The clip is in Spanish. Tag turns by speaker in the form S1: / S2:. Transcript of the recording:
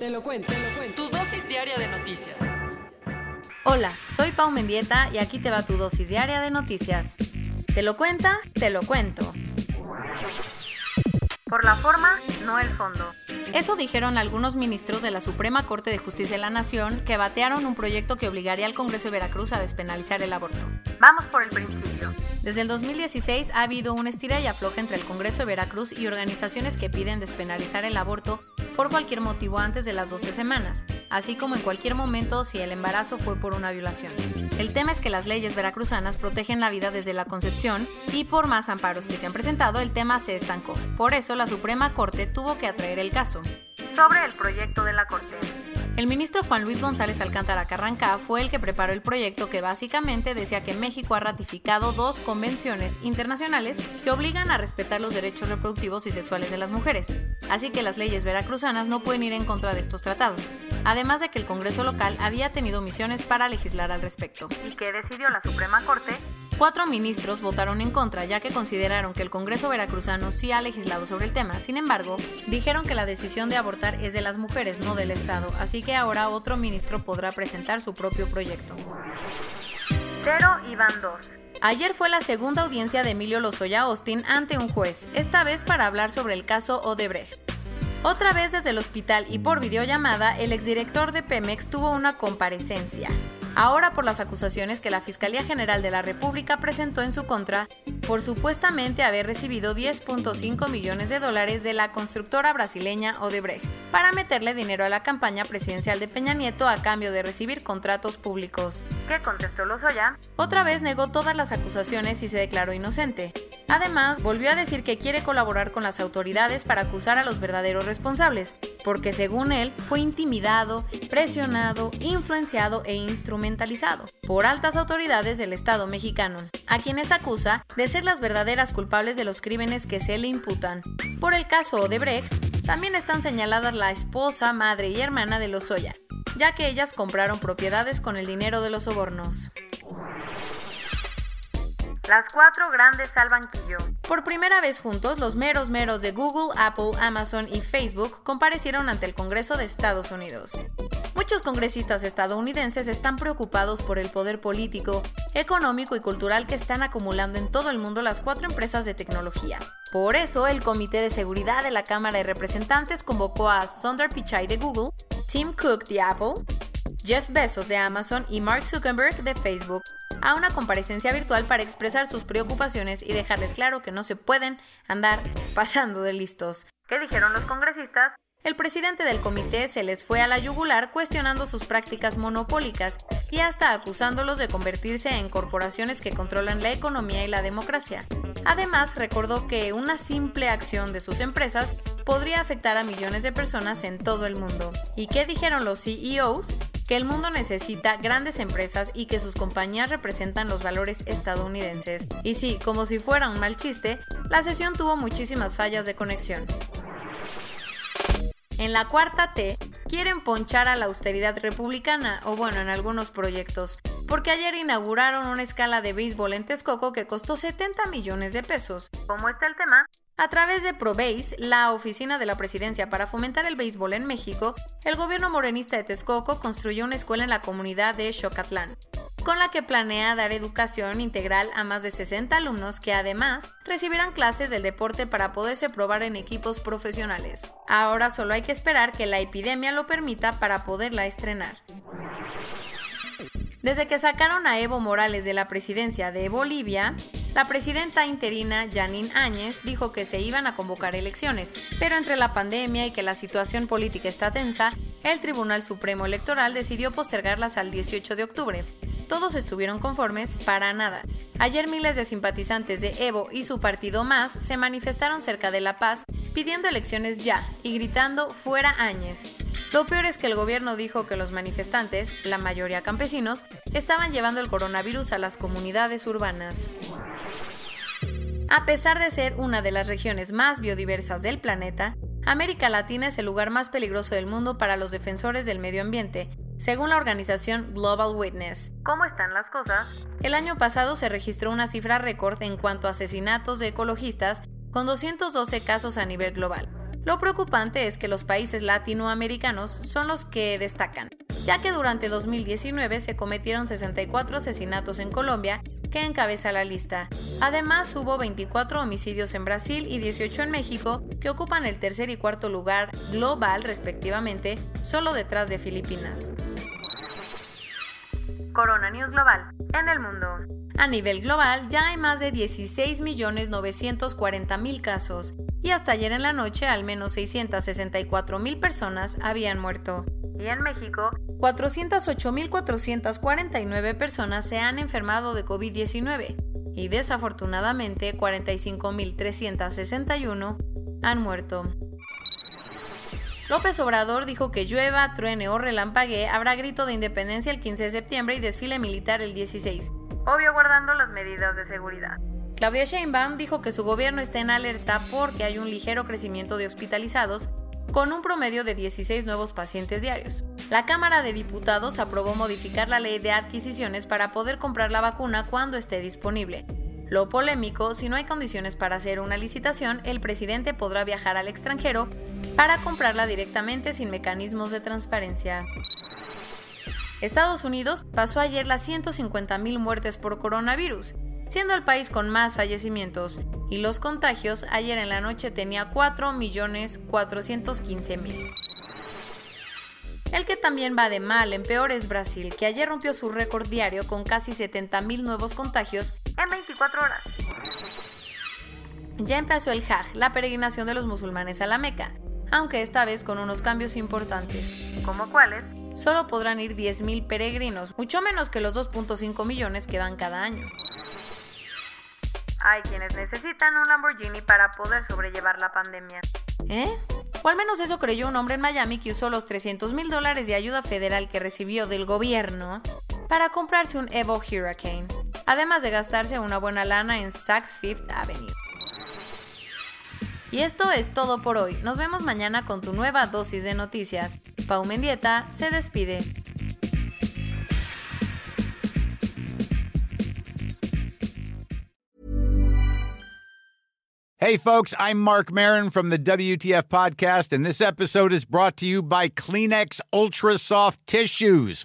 S1: Te lo cuento, te lo cuento. Tu dosis diaria de noticias.
S2: Hola, soy Pau Mendieta y aquí te va tu dosis diaria de noticias. ¿Te lo cuenta? Te lo cuento. Por la forma, no el fondo. Eso dijeron algunos ministros de la Suprema Corte de Justicia de la Nación que batearon un proyecto que obligaría al Congreso de Veracruz a despenalizar el aborto. Vamos por el principio. Desde el 2016 ha habido un estira y afloja entre el Congreso de Veracruz y organizaciones que piden despenalizar el aborto por cualquier motivo antes de las 12 semanas, así como en cualquier momento si el embarazo fue por una violación. El tema es que las leyes veracruzanas protegen la vida desde la concepción y por más amparos que se han presentado, el tema se estancó. Por eso la Suprema Corte tuvo que atraer el caso. Sobre el proyecto de la Corte. El ministro Juan Luis González Alcántara Carranca fue el que preparó el proyecto que básicamente decía que México ha ratificado dos convenciones internacionales que obligan a respetar los derechos reproductivos y sexuales de las mujeres, así que las leyes veracruzanas no pueden ir en contra de estos tratados, además de que el Congreso local había tenido misiones para legislar al respecto. Y que decidió la Suprema Corte Cuatro ministros votaron en contra ya que consideraron que el Congreso veracruzano sí ha legislado sobre el tema. Sin embargo, dijeron que la decisión de abortar es de las mujeres, no del Estado, así que ahora otro ministro podrá presentar su propio proyecto. Cero y van dos. Ayer fue la segunda audiencia de Emilio Lozoya Austin ante un juez, esta vez para hablar sobre el caso Odebrecht. Otra vez desde el hospital y por videollamada, el exdirector de Pemex tuvo una comparecencia ahora por las acusaciones que la Fiscalía General de la República presentó en su contra por supuestamente haber recibido 10.5 millones de dólares de la constructora brasileña Odebrecht para meterle dinero a la campaña presidencial de Peña Nieto a cambio de recibir contratos públicos. ¿Qué contestó Lozoya? Otra vez negó todas las acusaciones y se declaró inocente. Además, volvió a decir que quiere colaborar con las autoridades para acusar a los verdaderos responsables, porque según él fue intimidado, presionado, influenciado e instrumentalizado por altas autoridades del Estado mexicano, a quienes acusa de ser las verdaderas culpables de los crímenes que se le imputan. Por el caso Odebrecht, también están señaladas la esposa, madre y hermana de Lozoya, ya que ellas compraron propiedades con el dinero de los sobornos. Las cuatro grandes al banquillo. Por primera vez juntos, los meros meros de Google, Apple, Amazon y Facebook comparecieron ante el Congreso de Estados Unidos. Muchos congresistas estadounidenses están preocupados por el poder político, económico y cultural que están acumulando en todo el mundo las cuatro empresas de tecnología. Por eso, el Comité de Seguridad de la Cámara de Representantes convocó a Sundar Pichai de Google, Tim Cook de Apple, Jeff Bezos de Amazon y Mark Zuckerberg de Facebook a una comparecencia virtual para expresar sus preocupaciones y dejarles claro que no se pueden andar pasando de listos. ¿Qué dijeron los congresistas? El presidente del comité se les fue a la yugular cuestionando sus prácticas monopólicas y hasta acusándolos de convertirse en corporaciones que controlan la economía y la democracia. Además, recordó que una simple acción de sus empresas podría afectar a millones de personas en todo el mundo. ¿Y qué dijeron los CEOs? Que el mundo necesita grandes empresas y que sus compañías representan los valores estadounidenses. Y sí, como si fuera un mal chiste, la sesión tuvo muchísimas fallas de conexión. En la cuarta T, quieren ponchar a la austeridad republicana, o bueno, en algunos proyectos, porque ayer inauguraron una escala de béisbol en Texcoco que costó 70 millones de pesos. ¿Cómo está el tema? A través de ProBase, la oficina de la presidencia para fomentar el béisbol en México, el gobierno morenista de Texcoco construyó una escuela en la comunidad de Xocatlán, con la que planea dar educación integral a más de 60 alumnos que además recibirán clases del deporte para poderse probar en equipos profesionales. Ahora solo hay que esperar que la epidemia lo permita para poderla estrenar. Desde que sacaron a Evo Morales de la presidencia de Bolivia, la presidenta interina Janine Áñez dijo que se iban a convocar elecciones, pero entre la pandemia y que la situación política está tensa, el Tribunal Supremo Electoral decidió postergarlas al 18 de octubre. todos estuvieron conformes para nada. Ayer miles de simpatizantes de Evo y su partido Más se manifestaron cerca de La Paz pidiendo elecciones ya y gritando fuera Áñez. Lo peor es que el gobierno dijo que los manifestantes, la mayoría campesinos, estaban llevando el coronavirus a las comunidades urbanas. A pesar de ser una de las regiones más biodiversas del planeta, América Latina es el lugar más peligroso del mundo para los defensores del medio ambiente, según la organización Global Witness. ¿Cómo están las cosas? El año pasado se registró una cifra récord en cuanto a asesinatos de ecologistas, con 212 casos a nivel global. Lo preocupante es que los países latinoamericanos son los que destacan, ya que durante 2019 se cometieron 64 asesinatos en Colombia que encabeza la lista. Además, hubo 24 homicidios en Brasil y 18 en México, que ocupan el tercer y cuarto lugar global respectivamente, solo detrás de Filipinas. Corona News Global. En el mundo. A nivel global ya hay más de 16.940.000 casos y hasta ayer en la noche al menos 664.000 personas habían muerto y en México, 408.449 personas se han enfermado de COVID-19 y desafortunadamente 45.361 han muerto. López Obrador dijo que llueva, truene o relampaguee, habrá grito de independencia el 15 de septiembre y desfile militar el 16, obvio guardando las medidas de seguridad. Claudia Sheinbaum dijo que su gobierno está en alerta porque hay un ligero crecimiento de hospitalizados con un promedio de 16 nuevos pacientes diarios. La Cámara de Diputados aprobó modificar la ley de adquisiciones para poder comprar la vacuna cuando esté disponible. Lo polémico, si no hay condiciones para hacer una licitación, el presidente podrá viajar al extranjero para comprarla directamente sin mecanismos de transparencia. Estados Unidos pasó ayer las 150.000 muertes por coronavirus, siendo el país con más fallecimientos, y los contagios ayer en la noche tenía 4.415.000. El que también va de mal en peor es Brasil, que ayer rompió su récord diario con casi 70.000 nuevos contagios 24 horas. Ya empezó el Hajj, la peregrinación de los musulmanes a la Meca, aunque esta vez con unos cambios importantes. ¿Como cuáles? Solo podrán ir 10.000 peregrinos, mucho menos que los 2.5 millones que van cada año. Hay quienes necesitan un Lamborghini para poder sobrellevar la pandemia. ¿Eh? O al menos eso creyó un hombre en Miami que usó los 300 mil dólares de ayuda federal que recibió del gobierno para comprarse un Evo Hurricane, además de gastarse una buena lana en Saks Fifth Avenue. Y esto es todo por hoy. Nos vemos mañana con tu nueva dosis de noticias. Pau Mendieta se despide.
S3: Hey, folks, I'm Mark Marin from the WTF Podcast, and this episode is brought to you by Kleenex Ultra Soft Tissues